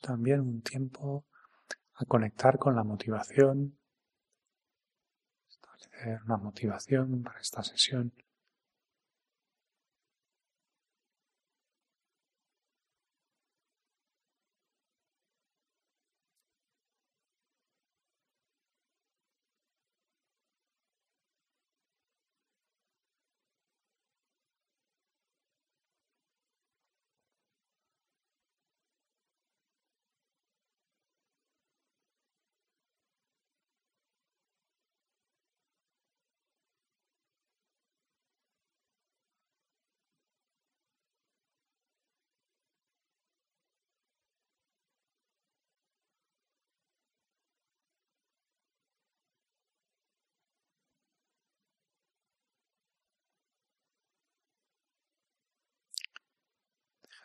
También un tiempo a conectar con la motivación, establecer una motivación para esta sesión.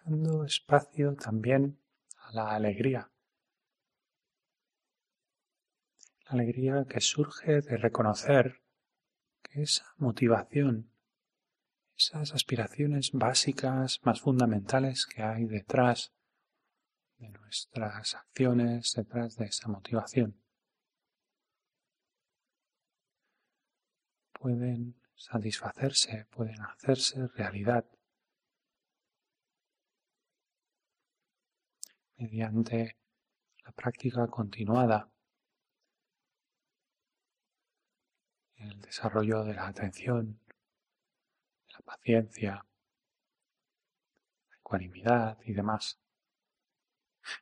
Dando espacio también a la alegría. La alegría que surge de reconocer que esa motivación, esas aspiraciones básicas más fundamentales que hay detrás de nuestras acciones, detrás de esa motivación, pueden satisfacerse, pueden hacerse realidad mediante la práctica continuada, el desarrollo de la atención, la paciencia, la ecuanimidad y demás.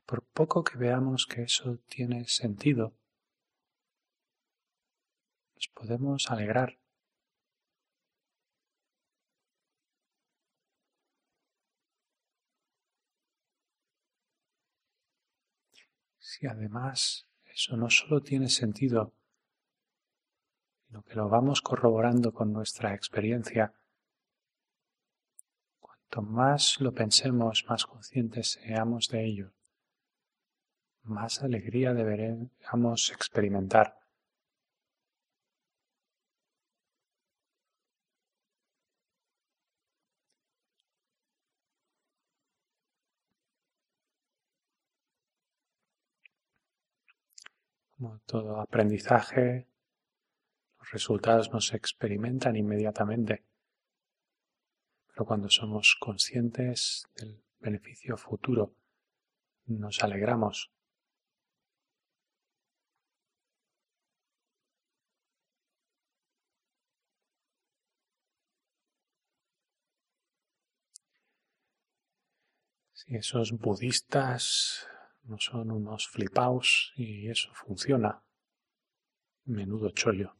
Por poco que veamos que eso tiene sentido, nos podemos alegrar si además eso no solo tiene sentido, sino que lo vamos corroborando con nuestra experiencia, cuanto más lo pensemos, más conscientes seamos de ello, más alegría deberemos experimentar. Como todo aprendizaje, los resultados no se experimentan inmediatamente, pero cuando somos conscientes del beneficio futuro, nos alegramos. Si esos budistas no son unos flipaos y eso funciona. Menudo chollo.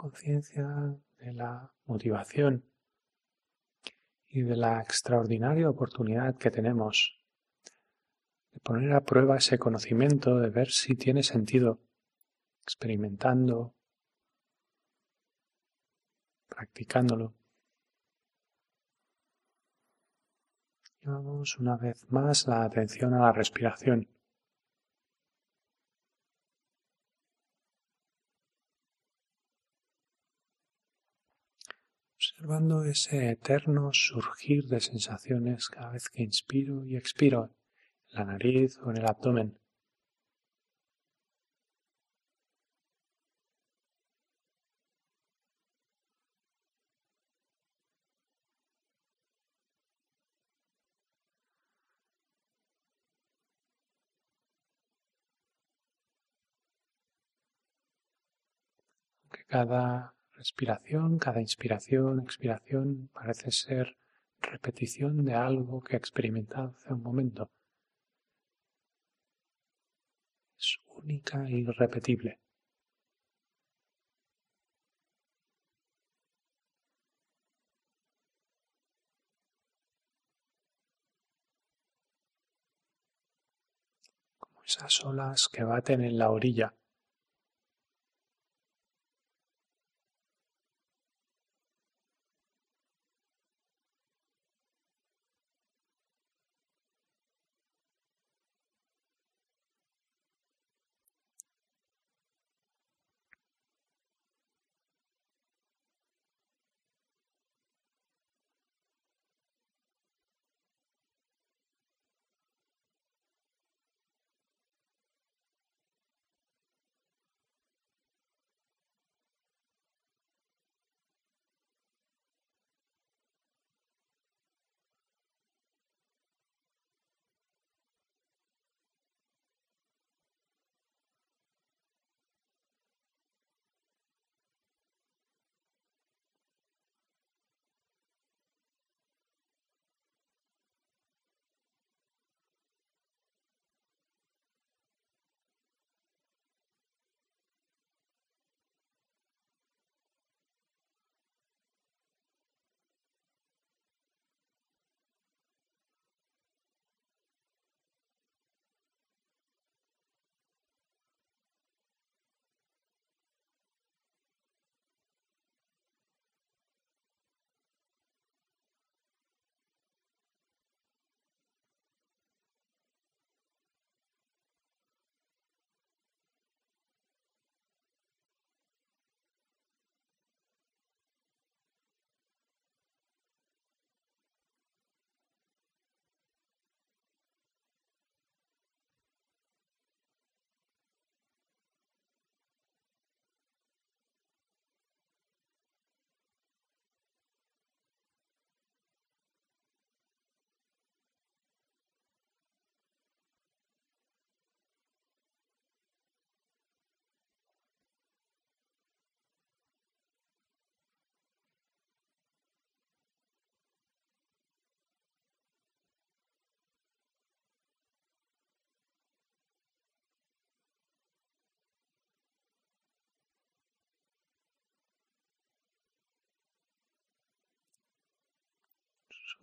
Conciencia de la motivación y de la extraordinaria oportunidad que tenemos de poner a prueba ese conocimiento, de ver si tiene sentido, experimentando, practicándolo. Llevamos una vez más la atención a la respiración. Observando ese eterno surgir de sensaciones cada vez que inspiro y expiro en la nariz o en el abdomen. cada respiración, cada inspiración, expiración parece ser repetición de algo que he experimentado hace un momento. Es única e irrepetible. Como esas olas que baten en la orilla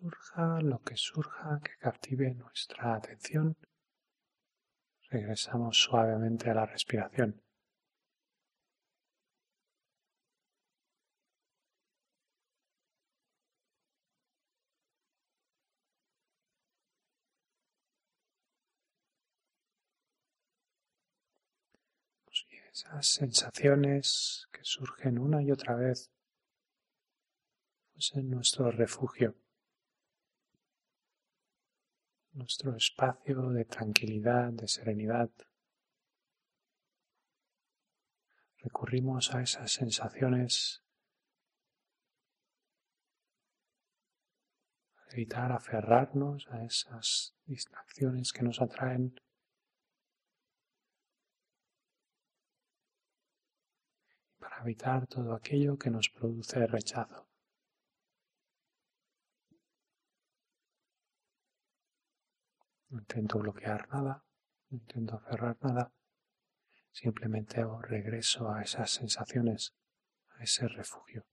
surja lo que surja que captive nuestra atención, regresamos suavemente a la respiración. Y esas sensaciones que surgen una y otra vez pues en nuestro refugio nuestro espacio de tranquilidad, de serenidad. Recurrimos a esas sensaciones evitar aferrarnos a esas distracciones que nos atraen. Para evitar todo aquello que nos produce rechazo. No intento bloquear nada, no intento aferrar nada, simplemente regreso a esas sensaciones, a ese refugio.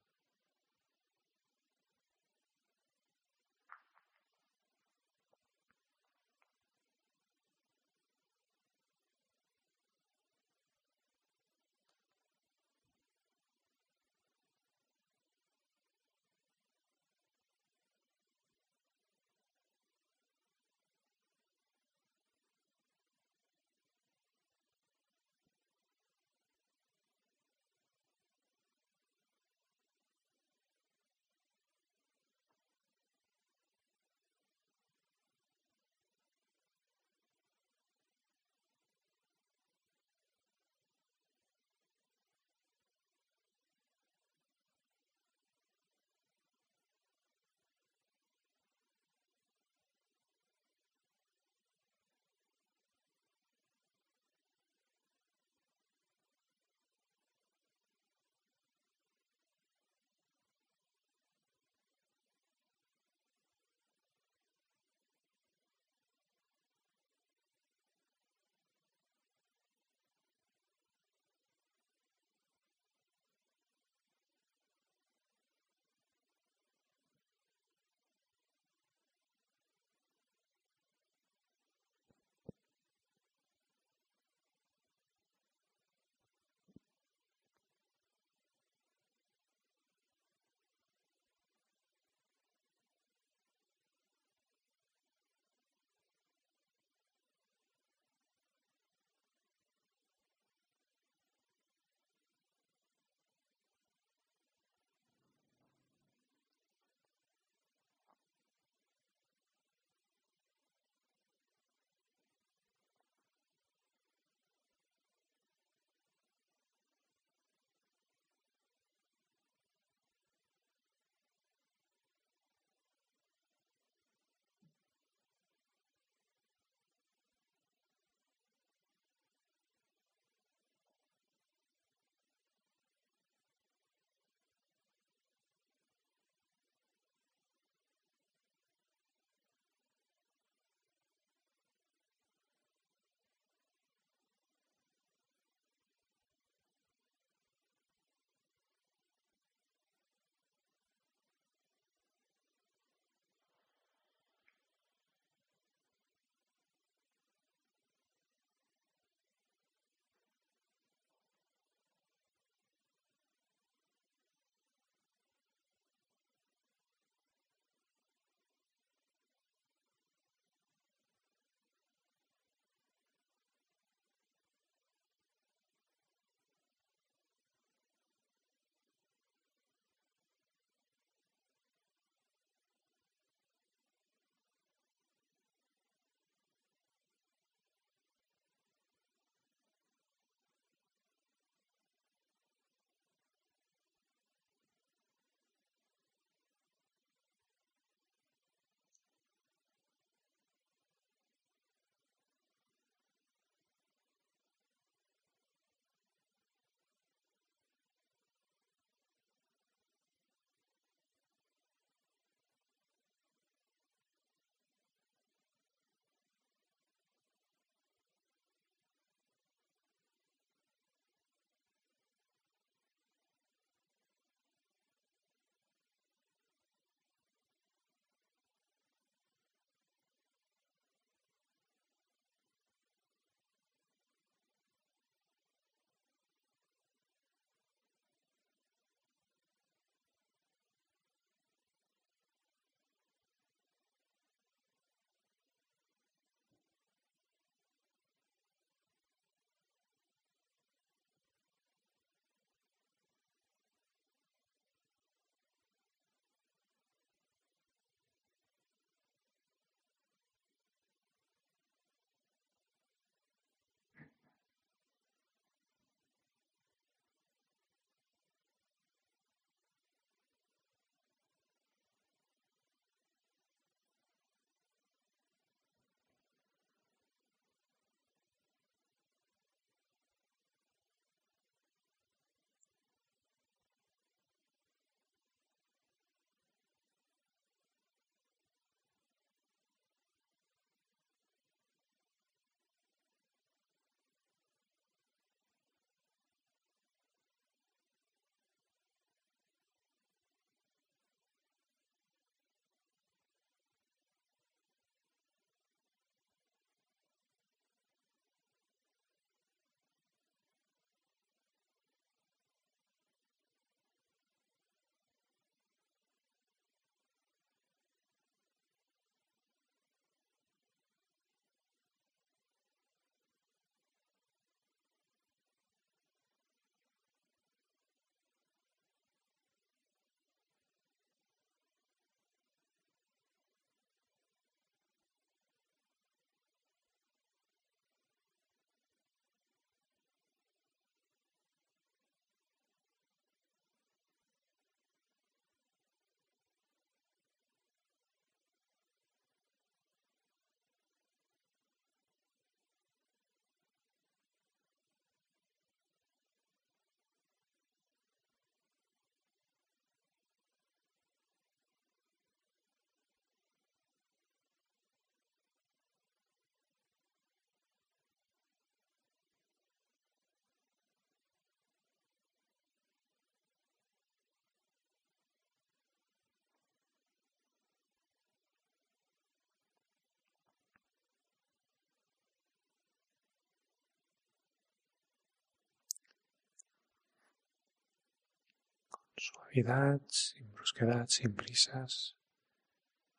Suavidad, sin brusquedad, sin prisas,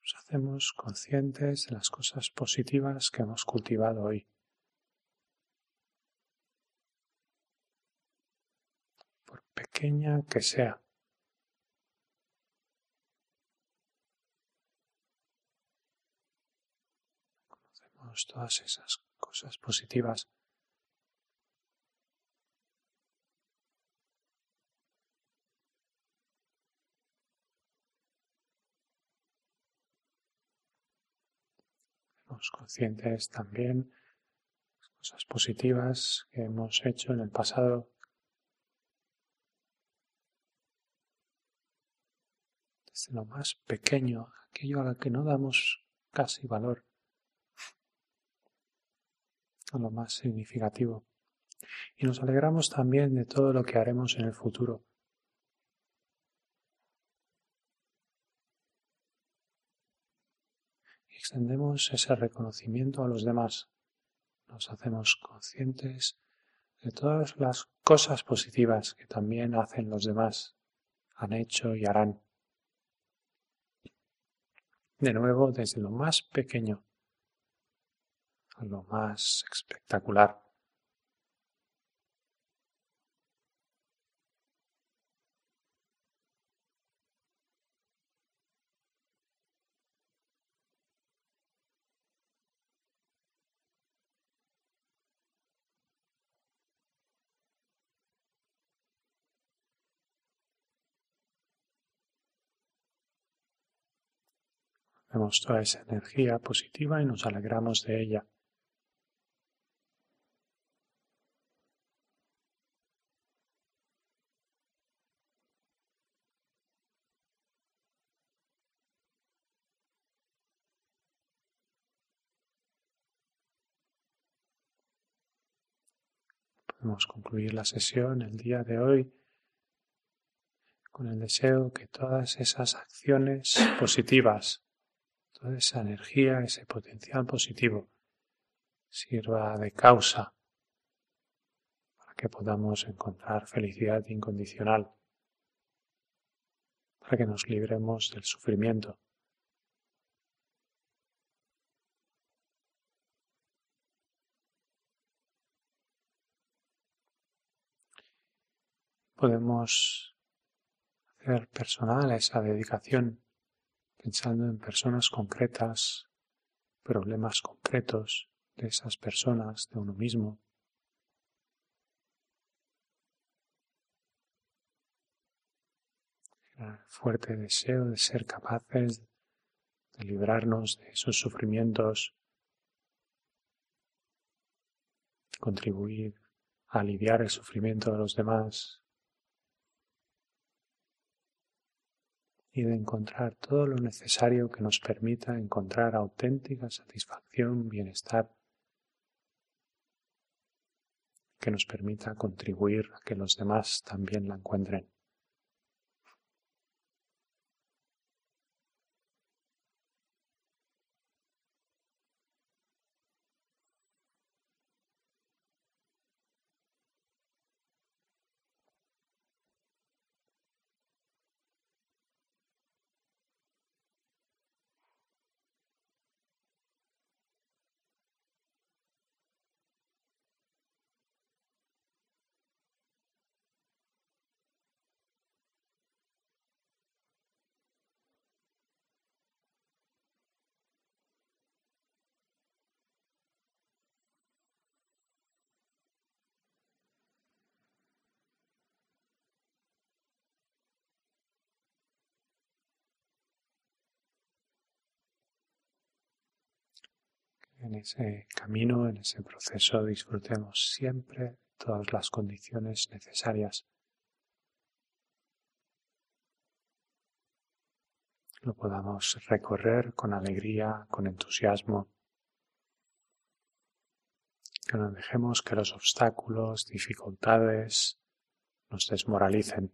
nos hacemos conscientes de las cosas positivas que hemos cultivado hoy. Por pequeña que sea. Conocemos todas esas cosas positivas conscientes también de las cosas positivas que hemos hecho en el pasado. Desde lo más pequeño, aquello a lo que no damos casi valor, a lo más significativo. Y nos alegramos también de todo lo que haremos en el futuro. Extendemos ese reconocimiento a los demás. Nos hacemos conscientes de todas las cosas positivas que también hacen los demás, han hecho y harán. De nuevo, desde lo más pequeño a lo más espectacular. Toda esa energía positiva y nos alegramos de ella. Podemos concluir la sesión el día de hoy con el deseo que todas esas acciones positivas esa energía, ese potencial positivo sirva de causa para que podamos encontrar felicidad incondicional, para que nos libremos del sufrimiento. Podemos hacer personal esa dedicación pensando en personas concretas, problemas concretos de esas personas, de uno mismo. El fuerte deseo de ser capaces de librarnos de esos sufrimientos, contribuir a aliviar el sufrimiento de los demás, y de encontrar todo lo necesario que nos permita encontrar auténtica satisfacción, bienestar, que nos permita contribuir a que los demás también la encuentren. En ese camino, en ese proceso, disfrutemos siempre todas las condiciones necesarias. Lo podamos recorrer con alegría, con entusiasmo. Que no dejemos que los obstáculos, dificultades nos desmoralicen.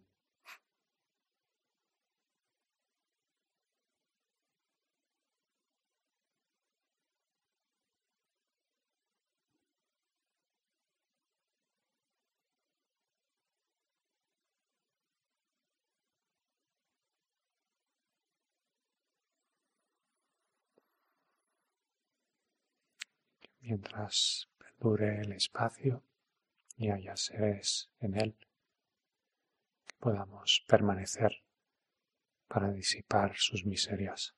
Mientras perdure el espacio y haya seres en él que podamos permanecer para disipar sus miserias.